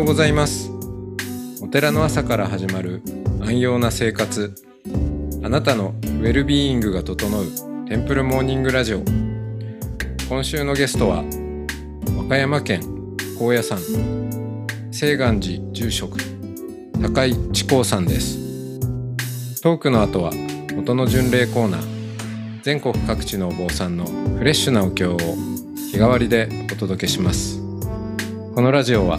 ようございます。お寺の朝から始まる安養な生活。あなたのウェルビーイングが整うテンプルモーニングラジオ。今週のゲストは和歌山県高野山清願寺住職高井智光さんです。トークの後は元の巡礼コーナー。全国各地のお坊さんのフレッシュなお経を日替わりでお届けします。このラジオは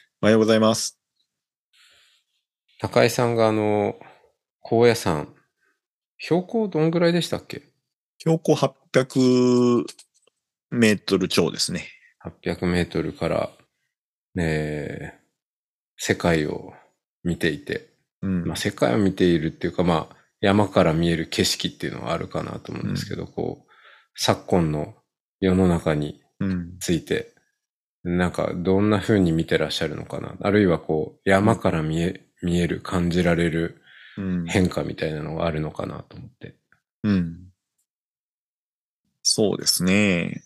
おはようございます。高井さんがあの高野山標高どんぐらいでしたっけ？標高800メートル超ですね。800メートルから、えー世界を見ていて、うん。まあ、世界を見ているっていうか、まあ、山から見える景色っていうのはあるかなと思うんですけど、こう、昨今の世の中にうん。ついて、なんか、どんな風に見てらっしゃるのかな。あるいは、こう、山から見え、見える、感じられるうん。変化みたいなのがあるのかなと思って。うん。そうですね。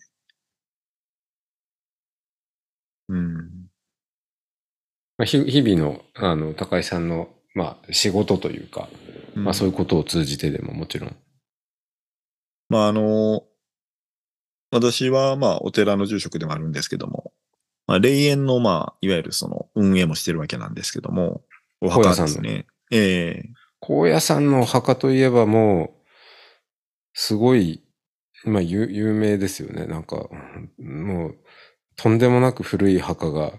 うん。まあ、ひ日々の、あの、高井さんの、まあ、仕事というか、まあ、そういうことを通じてでももちろん。まあ、あの、私は、まあ、お寺の住職でもあるんですけども、まあ、霊園の、まあ、いわゆるその、運営もしてるわけなんですけども、お墓ですね。ええ高野山のお墓といえばもう、すごい、まあ、有有名ですよね。なんか、もう、とんでもなく古い墓が、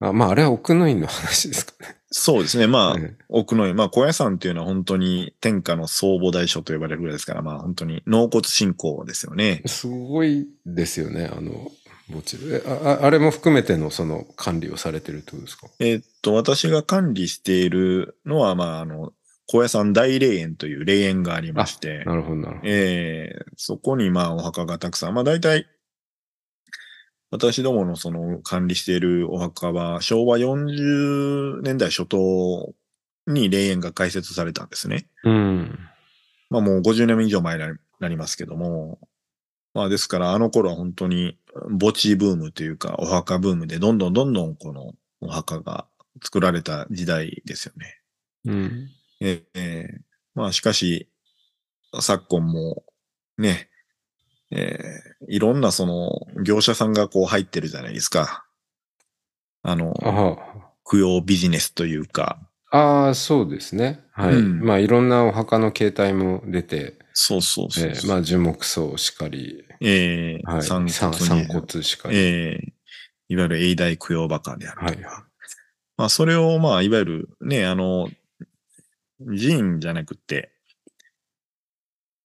あまあ、あれは奥の院の話ですかね。そうですね。まあ、うん奥の院、まあ、高野山っていうのは本当に天下の総母大所と呼ばれるぐらいですから、まあ、本当に納骨信仰ですよね。すごいですよね、あの、墓地ああれも含めてのその管理をされてるってことですか？えーっと、私が管理しているのは、まあ、あの、高野山大霊園という霊園がありまして、なるほど、なるほど。えーそこにまあお墓がたくさん、まあ大体、私どものその管理しているお墓は昭和40年代初頭に霊園が開設されたんですね。うん。まあもう50年以上前になりますけども、まあですからあの頃は本当に墓地ブームというかお墓ブームでどんどんどんどんこのお墓が作られた時代ですよね。うん。ええまあしかし、昨今もね、ええいろんなその業者さんがこう入ってるじゃないですか。あの、供養ビジネスというか、ああ、そうですね。はい。うんまあ、いろんなお墓の形態も出て、そうそうそうそう。えーまあ、樹木葬しかり、ええはい。散散骨骨しかり。ええいわゆる永代供養墓であるとか。はいまあそれをまあいわゆるね、あの、寺院じゃなくって、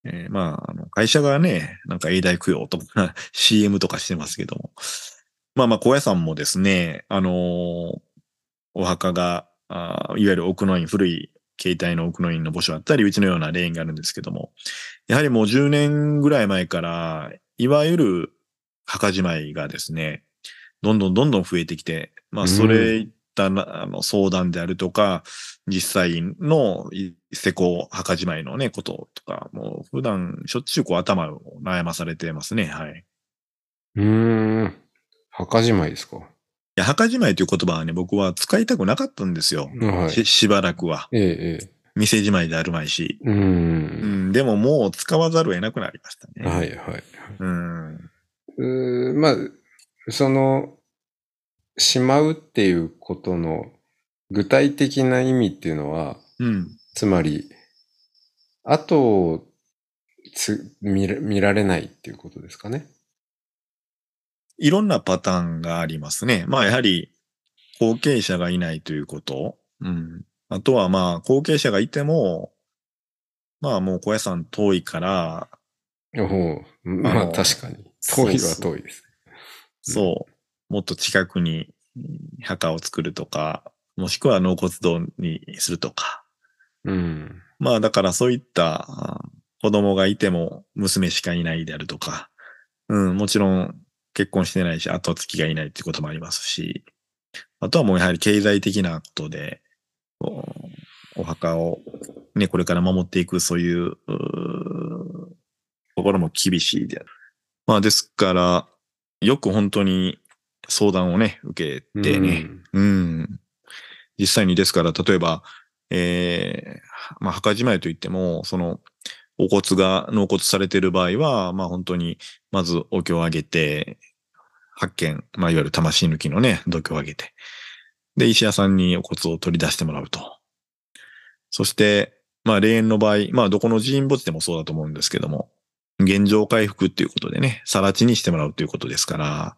えーまあ、あの会社がね、なんか永代供養とか CM とかしてますけども。まあまあ、高野山もですね、あのーお墓が、あーいわゆる奥の院、古い形態の奥の院の墓所あったり、うちのような霊園があるんですけども、やはりもう10年ぐらい前から、いわゆる墓じまいがですね、どんどんどんどん増えてきて、まあ、それいったな、あの相談であるとか、実際のい施工、墓じまいのね、こととか、もう普段しょっちゅうこう頭を悩まされてますね、はい。いうーん。墓じまいですか？や、墓じまいという言葉はね、僕は使いたくなかったんですよ。はい。ししばらくは。ええ、ええ。店じまいであるまいし。うんん、でももう使わざるを得なくなりましたね。はい、はい。うん。うーまあ、その、しまうっていうことの具体的な意味っていうのは、うん。つまり、後をつ見ら見られないっていうことですかね。いろんなパターンがありますね。まあ、やはり、後継者がいないということ。うん。あとはまあ、後継者がいても、まあもう小屋さん遠いから、おおまあ確かに。遠いは遠いです。そう、もっと近くにうん墓を作るとか、もしくは納骨堂にするとか。うん。まあだからそういったあ子供がいても娘しかいないであるとか、うん、もちろん結婚してないし後付きがいないっていうこともありますし、あとはもうやはり経済的なことで、お墓をね、これから守っていくそういう、ところも厳しいである。まあですから、よく本当に相談をね、受けてね、うん。実際にですから、例えば、えーまあ、墓じまいといっても、その、お骨が納骨されている場合は、まあ本当に、まずお経をあげて、発見、まあいわゆる魂抜きのね、度胸をあげて、で、石屋さんにお骨を取り出してもらうと。そして、まあ霊園の場合、まあどこの寺院墓地でもそうだと思うんですけども、現状回復っていうことでね、さら地にしてもらうということですから、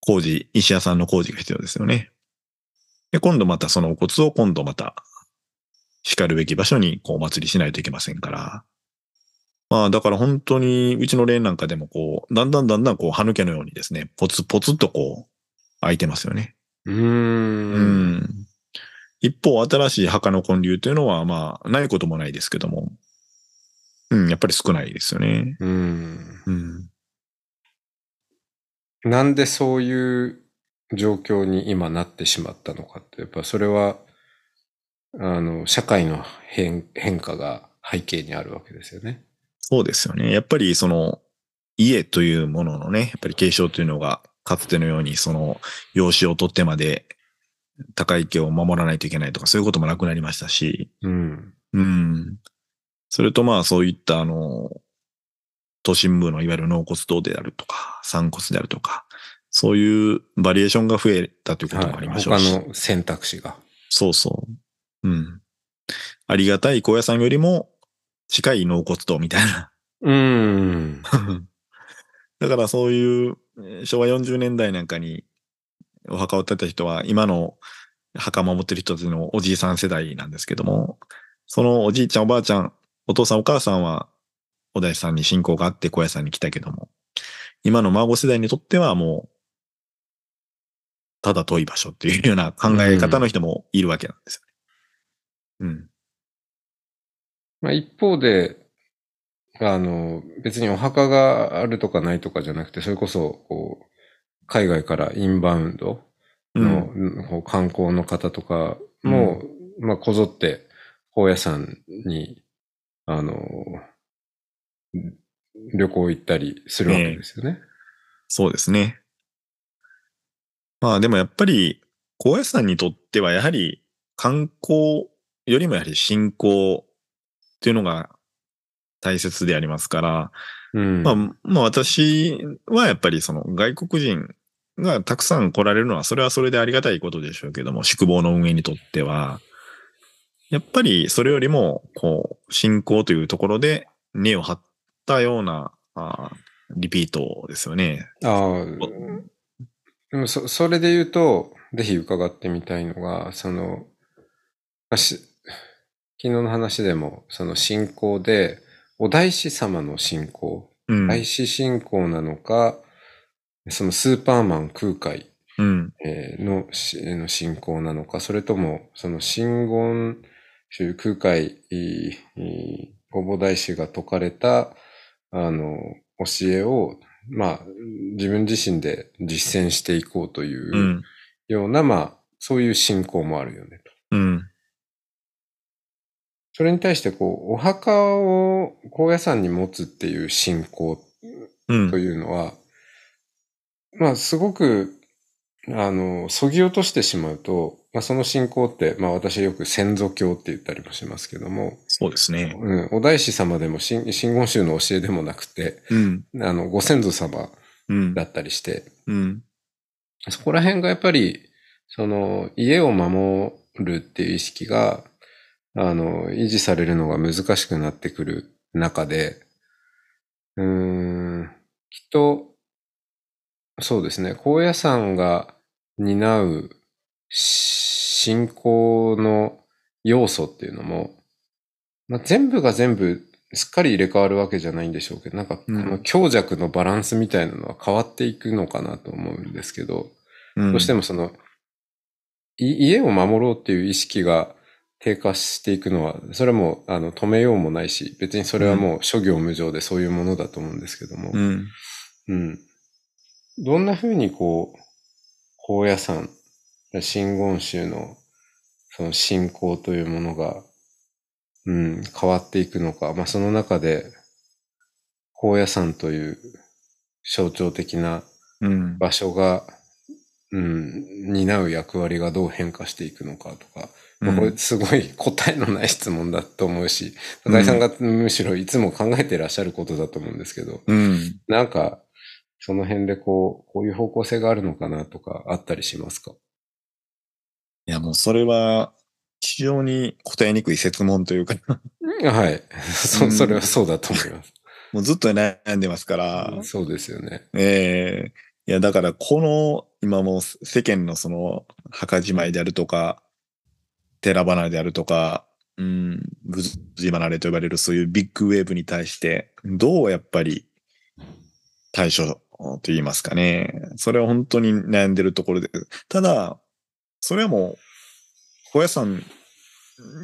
工事、石屋さんの工事が必要ですよね。で、今度またそのお骨を今度また、叱るべき場所にこうお祭りしないといけませんから。まあだから本当にうちの霊なんかでもこう、だんだんだんだんこう、歯抜けのようにですね、ポツポツとこう、開いてますよね。うん。一方、新しい墓の建立というのはまあ、ないこともないですけども、うん、やっぱり少ないですよね。うん。うん。なんでそういう状況に今なってしまったのかって、やっぱそれは、あの、社会の変変化が背景にあるわけですよね。そうですよね。やっぱりその、家というもののね、やっぱり継承というのが、かつてのようにその、養子を取ってまで、高い家を守らないといけないとか、そういうこともなくなりましたし、うん。うん。それとまあそういったあの、都心部のいわゆる納骨堂であるとか、散骨であるとか、そういうバリエーションが増えたということもありましょうし。他の選択肢が。そうそう。うん。ありがたい高野山よりも近い納骨堂みたいな。うん。だからそういうえー昭和40年代なんかにお墓を建てた人は今の墓守ってる人たちのおじいさん世代なんですけども、そのおじいちゃんおばあちゃん、お父さんお母さんはお大師さんに信仰があって高野山に来たけども、今の孫世代にとってはもう、ただ遠い場所っていうような考え方の人もいるわけなんですよね。うん。まあ、一方で、あの、別にお墓があるとかないとかじゃなくて、それこそ、こう、海外からインバウンドの、こう観光の方とかも、まあ、こぞって、高野山に、あの、旅行行ったりするわけですよね。そうですね。まあでもやっぱり、高野山にとってはやはり観光よりもやはり信仰っていうのが大切でありますから、うん。まあ、まあ私はやっぱりその外国人がたくさん来られるのはそれはそれでありがたいことでしょうけども、宿坊の運営にとっては、やっぱりそれよりも、こう、信仰というところで根を張ったような、あーリピートですよね。ああ、でもそ、それで言うと、ぜひ伺ってみたいのが、その、昨日の話でも、その信仰で、お大師様の信仰、うん。大師信仰なのか、そのスーパーマン空海のしの信仰なのか、それとも、その真言宗空海、いいごぼ大師が説かれた、あの、教えを、まあ、自分自身で実践していこうといううんような、まあ、そういう信仰もあるよねと。うん。それに対して、こう、お墓を高野山に持つっていう信仰うんと。いうのは、まあ、すごく、あの、そぎ落としてしまうと、まあ、その信仰って、まあ、私はよく先祖教って言ったりもしますけども、そうですね。うん、お大師様でも真真言宗の教えでもなくて、うん。あの、ご先祖様うんだ。ったりして、うん。そこら辺がやっぱり、その、家を守るっていう意識が、あの、維持されるのが難しくなってくる中で、うーん、きっと、そうですね、高野山が担う信仰の要素っていうのも、まあ、全部が全部すっかり入れ替わるわけじゃないんでしょうけど、なんかの強弱のバランスみたいなのは変わっていくのかなと思うんですけど、うん。どうしてもその、い家を守ろうっていう意識が低下していくのは、それはもう、あの、止めようもないし、別にそれはもう諸行無常でそういうものだと思うんですけども。うん。うん。どんな風にこう、高野山、真言宗のその信仰というものが、うん、変わっていくのか。まあその中で、高野山という象徴的なうん。場所が、うん、担う役割がどう変化していくのかとか、まあこれすごい答えのない質問だと思うし、高井さんがむしろいつも考えてらっしゃることだと思うんですけど、うん。なんか、その辺でこう、こういう方向性があるのかなとかあったりしますか？いや、もうそれは、非常に答えにくい説問というか、はい。うそ、んそれはそうだと思います。もうずっと悩んでますから、そうですよね。ええいや、だから、この、今もう世間のその、墓じまいであるとか、寺離れであるとか、うん、仏事離れと呼ばれるそういうビッグウェーブに対して、どうやっぱり対処と言いますかね。それは本当に悩んでるところで。ただ、それはもう、小屋さん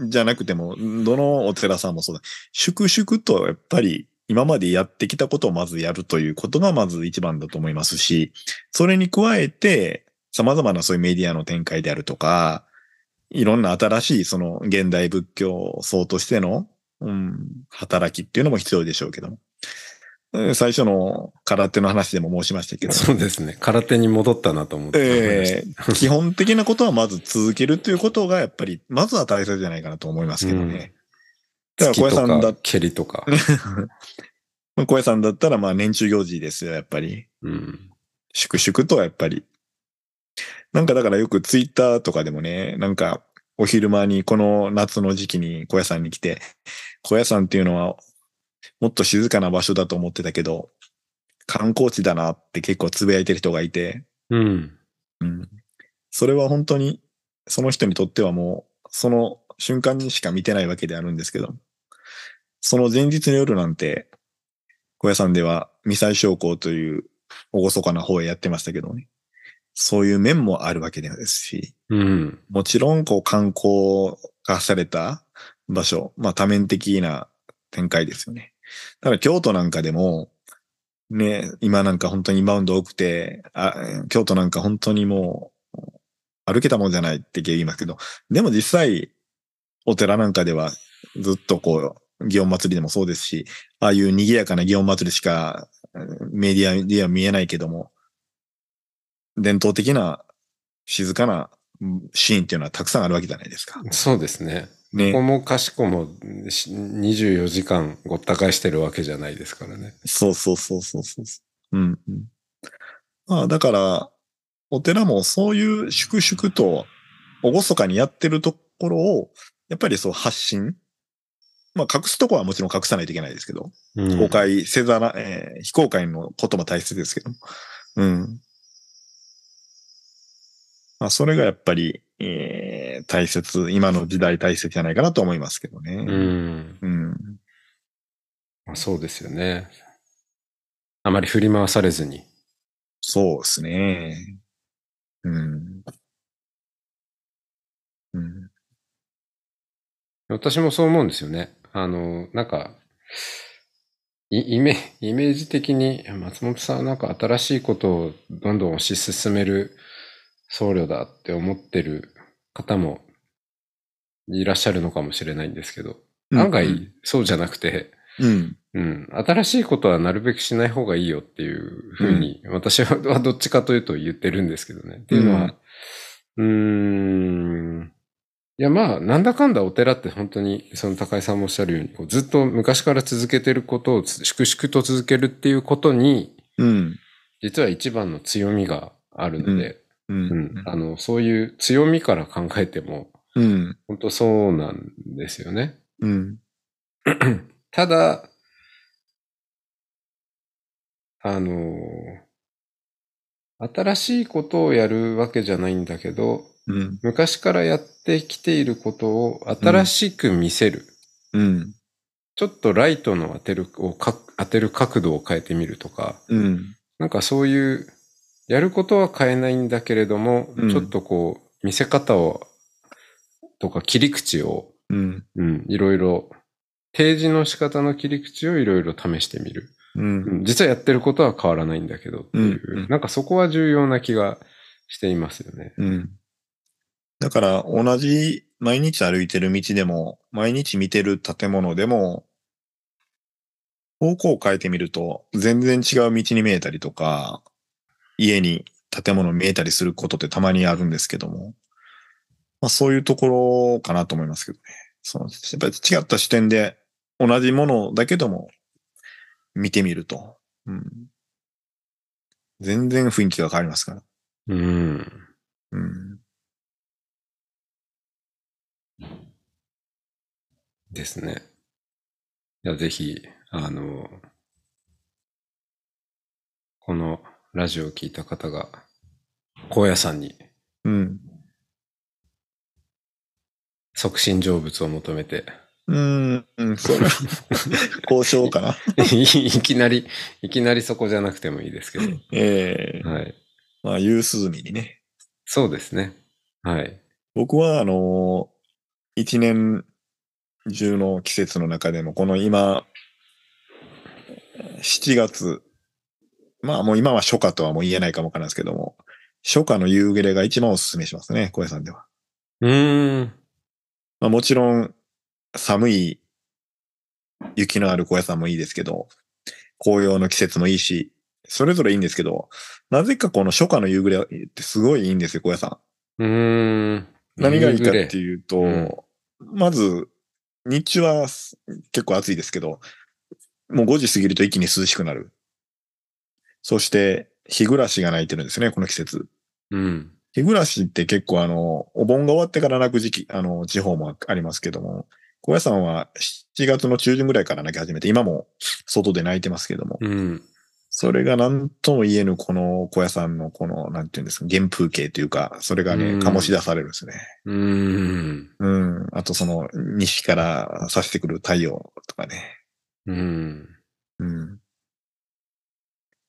じゃなくても、どのお寺さんもそうだ。粛々とやっぱり今までやってきたことをまずやるということがまず一番だと思いますし、それに加えて様々なそういうメディアの展開であるとか、いろんな新しいその現代仏教層としての、うん、働きっていうのも必要でしょうけども。うん最初の空手の話でも申しましたけど、そうですね。空手に戻ったなと思って思いましえー基本的なことはまず続けるということがやっぱり、まずは大切じゃないかなと思いますけどね。た。だから小屋さんだ蹴りとか。小屋さんだったらまあ年中行事ですよ、やっぱり。うん。粛々とはやっぱり。なんかだからよくツイッターとかでもね、なんかお昼間にこの夏の時期に小屋さんに来て、小屋さんっていうのはもっと静かな場所だと思ってたけど、観光地だなって結構つぶやいてる人がいて、うん。うん。それは本当にその人にとってはもうその瞬間にしか見てないわけであるんですけど、その前日の夜なんて、小屋さんでは未祭将校という厳かな方へやってましたけどね。そういう面もあるわけですし、うん。もちろんこう観光化された場所、まあ多面的な展開ですよね。ただ京都なんかでも、ね、今なんか本当にインバウンド多くて、あ京都なんか本当にもう歩けたもんじゃないって言いますけど、でも実際お寺なんかではずっとこう、祇園祭りでもそうですし、ああいう賑やかな祇園祭りしかうんメディアでは見えないけども、伝統的な静かなうんシーンっていうのはたくさんあるわけじゃないですか。そうですね。ねここもかしこもし24時間ごった返してるわけじゃないですからね。そうそうそうそうそう。うん、うん。まあだから、お寺もそういう粛々と厳かにやってるところを、やっぱりそう発信。まあ隠すとこはもちろん隠さないといけないですけど、うん公開せざら、えー非公開のことも大切ですけど。うん。まあそれがやっぱり、えー大切、今の時代大切じゃないかなと思いますけどね。うん。うん。まあそうですよね。あまり振り回されずに。そうですね。うん。うん。私もそう思うんですよね。あの、なんか、イイメイメージ的に松本さんはなんか新しいことをどんどん推し進める僧侶だって思ってる方もいらっしゃるのかもしれないんですけど、案外そうじゃなくて、うん。うん、新しいことはなるべくしない方がいいよっていうふうに、私はどっちかというと言ってるんですけどね。っていうのは、うーん、いやまあ、なんだかんだお寺って本当に、その高井さんもおっしゃるように、ずっと昔から続けてることをつ粛々と続けるっていうことに、うん。実は一番の強みがあるので、ううんん。あの、そういう強みから考えても、うん。本当そうなんですよね。うん。ただ、あの、新しいことをやるわけじゃないんだけど、うん。昔からやってきていることを新しく見せる。うん。ちょっとライトの当てるをか当てる角度を変えてみるとか、うん。なんかそういう、やることは変えないんだけれども、うんちょっとこう、見せ方を、とか切り口を、うん。うん、いろいろ、提示の仕方の切り口をいろいろ試してみる。うん。うん実はやってることは変わらないんだけどっていう、うんうんなんかそこは重要な気がしていますよね。うん。だから、同じ毎日歩いてる道でも、毎日見てる建物でも、方向を変えてみると、全然違う道に見えたりとか、家に建物見えたりすることってたまにあるんですけども、まあそういうところかなと思いますけどね。その、やっぱり違った視点で同じものだけども見てみると、うん、全然雰囲気が変わりますから。うん。うんですね。いや、ぜひ、あの、このラジオを聞いた方が、高野山にうん。促進成仏を求めて、うーん、うん、それは、交渉かな。い いきなり、いきなりそこじゃなくてもいいですけど。ええはい。まあ、夕涼みにね。そうですね。はい。僕は、あの一年中の季節の中でも、この今、7月、まあもう今は初夏とはもう言えないかもわからないですけども、初夏の夕暮れが一番おすすめしますね、小屋さんでは。うーん。まあもちろん、寒い雪のある小屋さんもいいですけど、紅葉の季節もいいし、それぞれいいんですけど、なぜかこの初夏の夕暮れってすごいいいんですよ、小屋さん。うーん。何がいいかってう。いうと、うんまず、日中はす結構暑いですけど、もう5時過ぎると一気に涼しくなる。そして、日暮らしが鳴いてるんですね、この季節。うん。日暮らしって結構あの、お盆が終わってから鳴く時期、あの、地方もありますけども、小屋さんは7月の中旬ぐらいから鳴き始めて、今も外で鳴いてますけども、うん。それが何とも言えぬこの小屋さんのこの、なんていうんですか、原風景というか、それがね、うん醸し出されるんですね。うーん。うん。あとその、西から差してくる太陽とかね。うん。うん。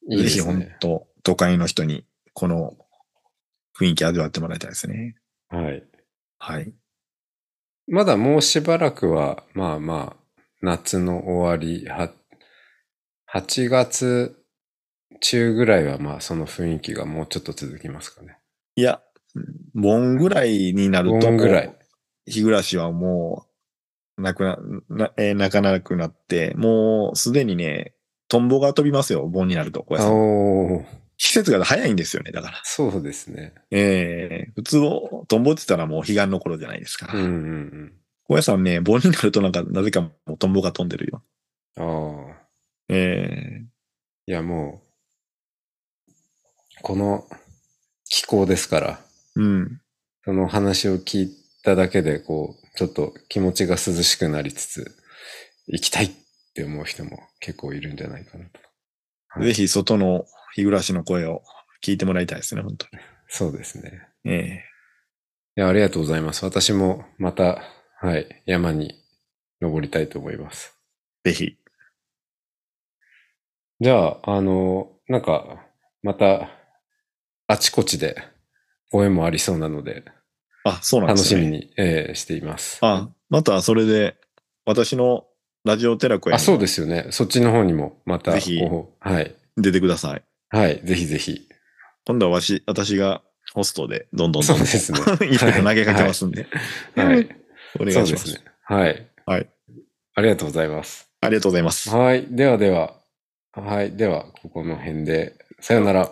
いいでぜひ本。当都会の人に、この雰囲気味わってもらいたいですね。はい。はい。まだもうしばらくは、まあまあ、夏の終わり、は、8月中ぐらいはまあその雰囲気がもうちょっと続きますかね。いや、盆ぐらいになると、盆ぐらい日暮らしはもう、なくな、な、えー泣かなくなって、もうすでにね、トンボが飛びますよ、盆になると。小屋さん季節が早いんですよね、だから。そうですね。ええ普通、トンボって言ったらもう彼岸の頃じゃないですか。うんうん小屋さんね、盆になるとなんか、なぜかもうトンボが飛んでるよ。うん。ああ。ええいやもう、この気候ですから、うん。その話を聞いただけで、こう、ちょっと気持ちが涼しくなりつつ、行きたいって思う人も結構いるんじゃないかなと。はいぜひ外の日暮らしの声を聞いてもらいたいですね、本当に。そうですね。えいや、ありがとうございます。私もまた、はい、山に登りたいと思います。えぜひ。じゃあ、あの、なんか、また、あちこちでご縁もありそうなので、あ、そうなんですね。楽しみ。に、えーしています。あ、またそれで、私のラジオテラコへあ、そうですよね。そっちの方にもまた、ぜひはい。出てください。はい、ぜひぜひ。今度はわし、私がホストで、どんどんそうですね。いろいろ投げかけますんで。はい。お願いしますね。はい。はい。ありがとうございます。ありがとうございます。はい。ではでは、はい。では、ここの辺で、さよなら。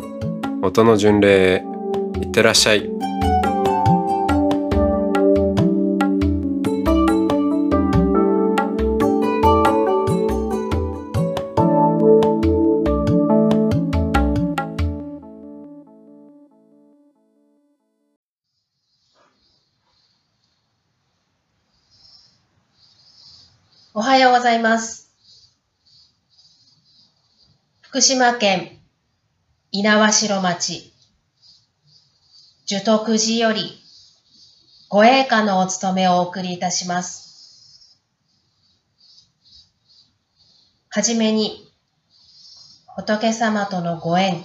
音の巡礼いってらっしゃいおはようございます。福島県猪苗代町樹徳寺よりご栄華のお務めをお送りいたします。はじめに仏様とのご縁、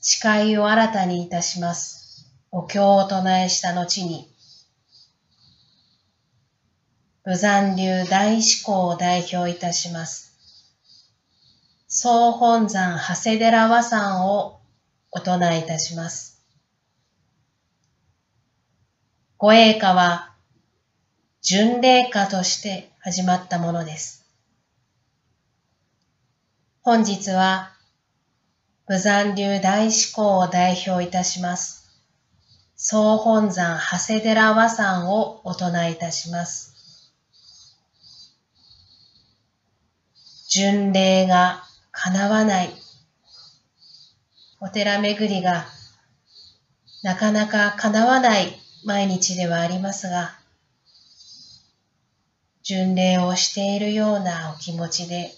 誓いを新たにいたします。お経を唱えした後に、武山流大志向を代表いたします。総本山長谷寺和山をお唱えいたします。ご栄華は巡礼歌として始まったものです。本日は武山流大志向を代表いたします。総本山長谷寺和山をお唱えいたします。巡礼が叶わない。お寺巡りがなかなか叶わない毎日ではありますが、巡礼をしているようなお気持ちで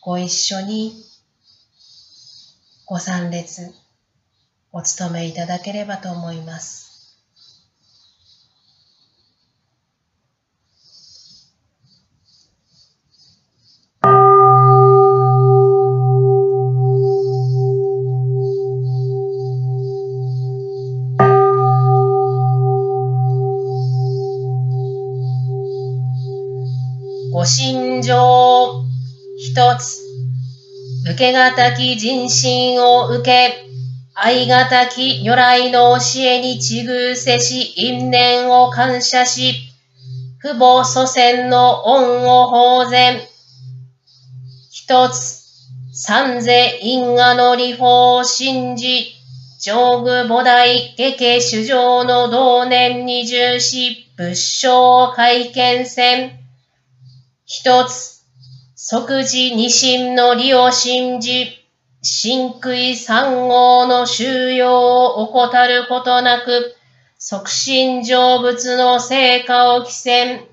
ご一緒にご参列お務めいただければと思います。ご心情一つ、受けがたき人心を受け、愛がたき如来の教えにちぐせし因縁を感謝し、父母祖先の恩を法然。一つ、三世因果の理法を信じ、上具菩提下家主上の同年に重視、仏性会見戦。一つ、即時二心の理を信じ、真悔三号の収容を怠ることなく、即身成仏の成果を起戦。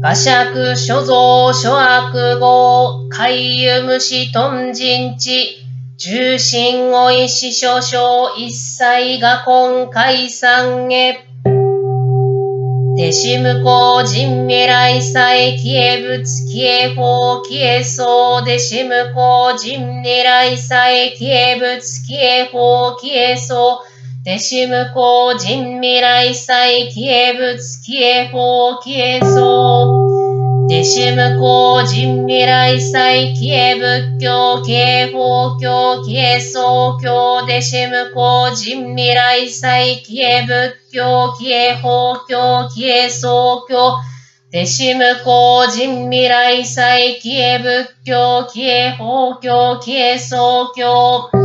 画尺所蔵諸悪号、海遊虫頓人地、重心を意志少々一切が今解散へ。弟子無効人未来祭消え仏消え法消えそう弟子無効人未来祭消え仏消え法消えそ。う弟子無効人未来祭消え仏消え法消えそ。う弟子無効人未来祭消え仏教消え法教消えそう教弟子無効人未来祭消え仏教消え法教消えそう教弟子無効人未来祭消え仏教消え法教消えそう教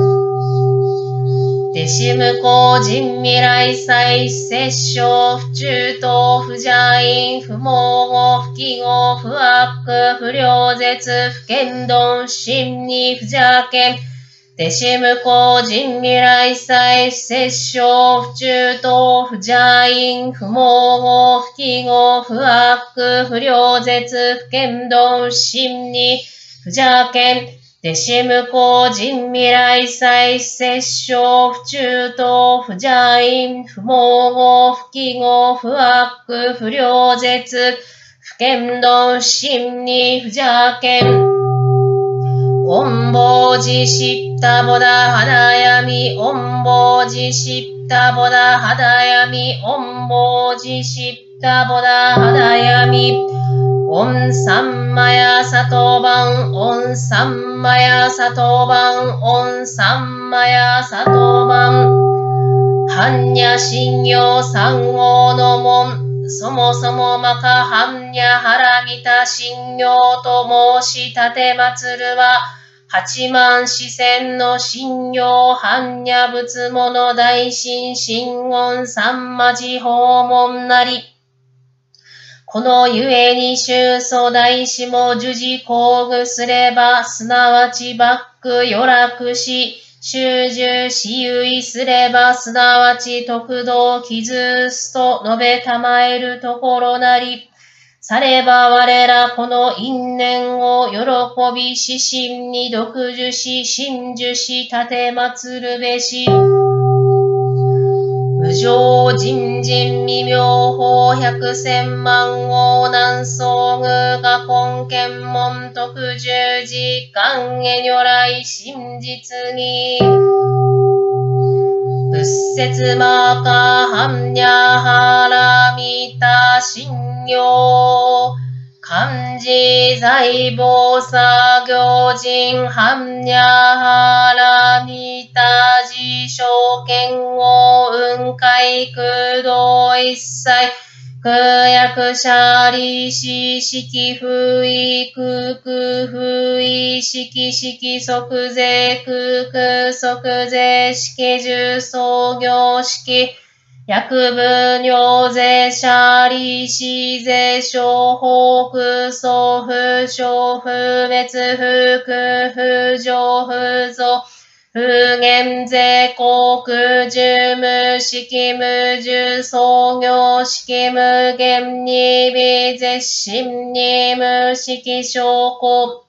弟子無効人未来祭摂生不中等不邪因不毛語不記号不悪不良絶不剣丼心に不邪見。弟子無効人未来祭摂生不中等不邪因不毛語不記号不悪不良絶不剣丼心に不邪見。弟子無効人未来祭摂生不中等不邪因不毛語不記号不悪不良絶不剣丼心に不邪見。オンボジシッタボダハダヤミ、オンボジシッタボダハダヤミ、オンボジオンサンマヤサトバン、オンサンマヤサトバン、オンサンマヤサトバン、ハンニャシンヨサンゴの門、そもそもマカハンニャハラミタ信用と申し立て祭るは、八万四千の信用般若仏物大神神言三魔寺訪問なり。このゆえに宗祖大師も受事工具すれば、すなわちバック予楽し、修従しゆいすれば、すなわち徳道傷すと述べたまえるところなり。されば我らこの因縁を喜び死心に独樹し、真樹し、立て祭るべし。無常人人未妙法百千万王南総具が根検門特十時間へ如来真実に。仏説マカハンニャハラミタ信用漢字財宝作業人般若ハラ雲海空洞一切空薬者利子式不意空空不意式式即税空空即税式重創業式薬分尿税者利子税商法空送不小不別不空不上不増不減税国住無式無住創業式無限に微絶心に無式証拠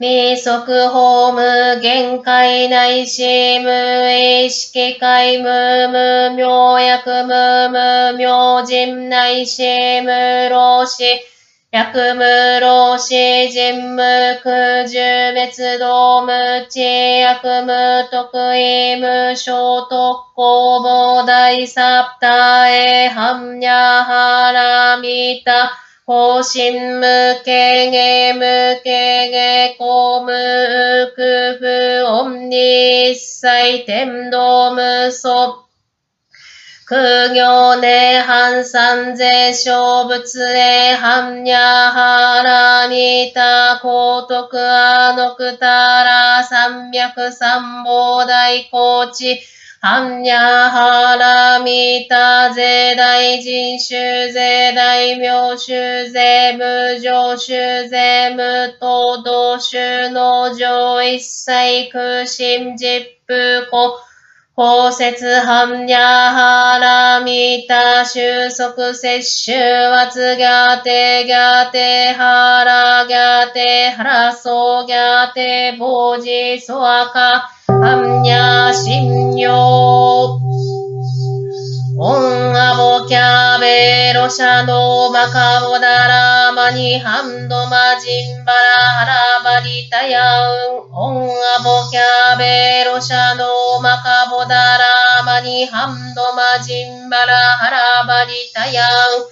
未速法無限界内し無意識界無無明薬無無明人内し無老死薬無老死人無空重滅動無知薬無得意無小特攻防大サプタエハンニャハラミタ方針無形芸無形芸公無空不音に一切天道無素空行年半三税小仏へ般若ハラミタ高徳アノクタラ三脈三宝大高知。般若ハラミタ税大人衆税大名衆税無常衆税無東道衆の上一切空心実風古包摂般若波羅蜜多収束摂取圧ギャテギャテハラギャテハラソギャテボジソアカ般若心経オンアボキャベロシャドマカボダラマニハンドマジンバラハラバリタヤウ。ンオンアボキャベロシャドマカボダラマニハンドマジンバラハラバリタヤウ。ン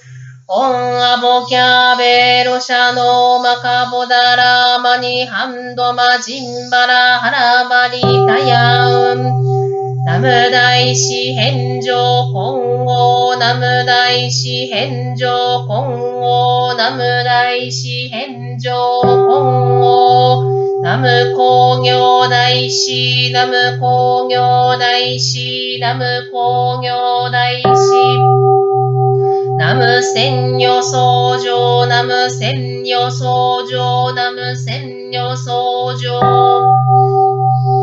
オンアボキャベロシャノマカボダラマニハンドマジンバラハラバリタヤウ。ンナム大師返上今後ナム大師返上今後ナム大師返上今後ナム工業大師ナム工業大師ナム工業大師ナム千女相乗ナム千女相乗ナム千女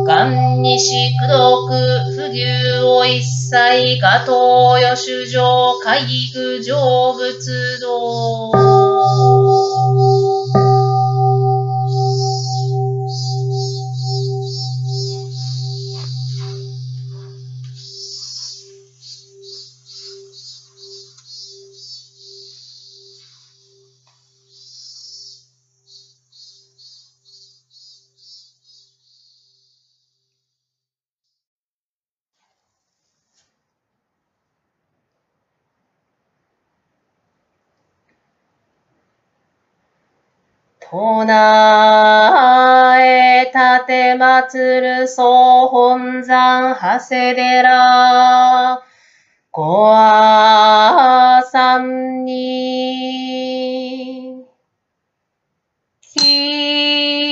相乗元西苦毒不牛を一切が東予主上海具成仏道唱えたてまつる総本山長谷寺。ごあさんに。き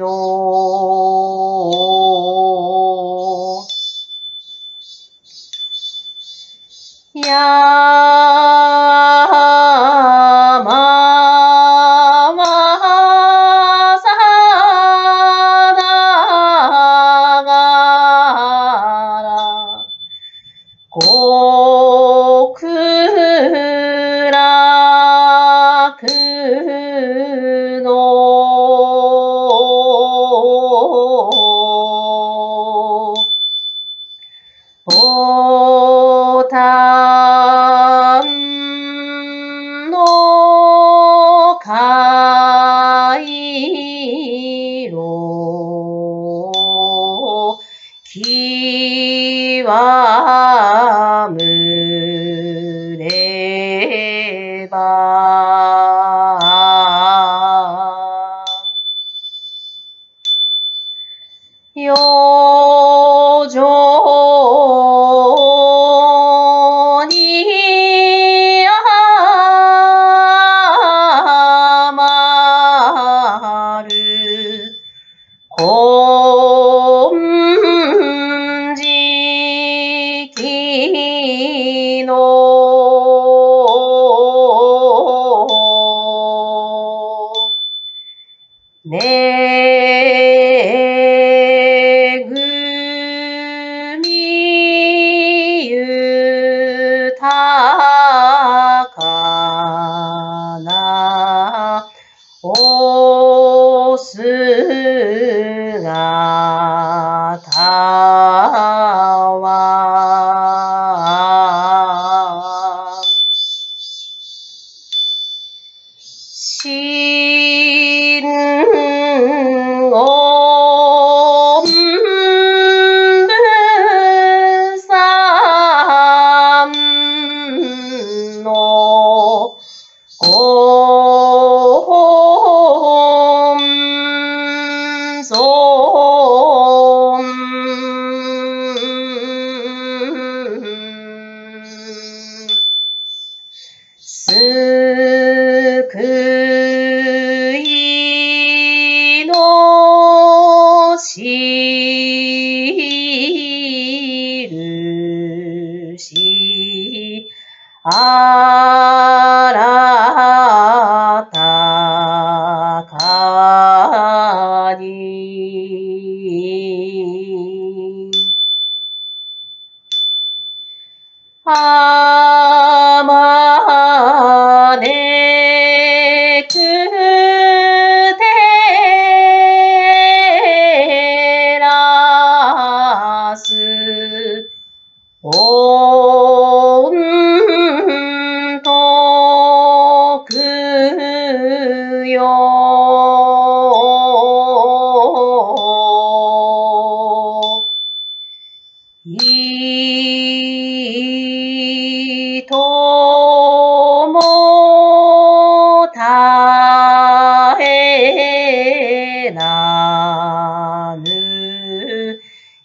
pero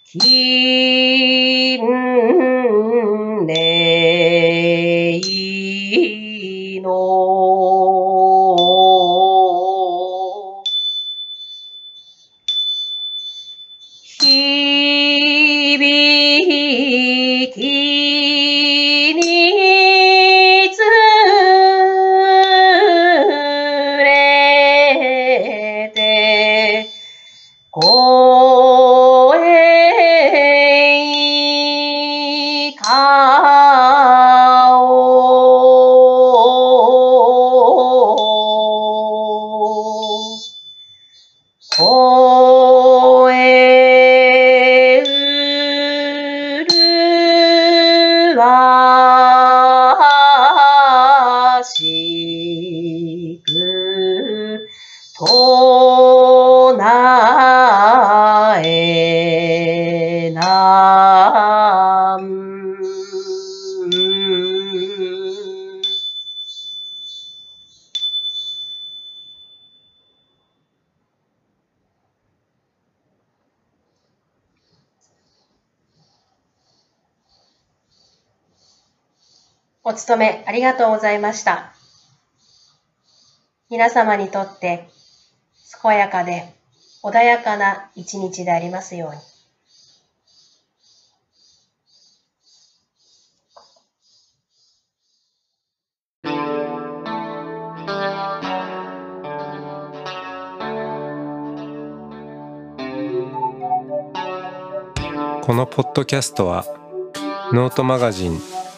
김내 お勤めありがとうございました。皆様にとって健やかで穏やかな一日でありますように。このポッドキャストはノートマガジン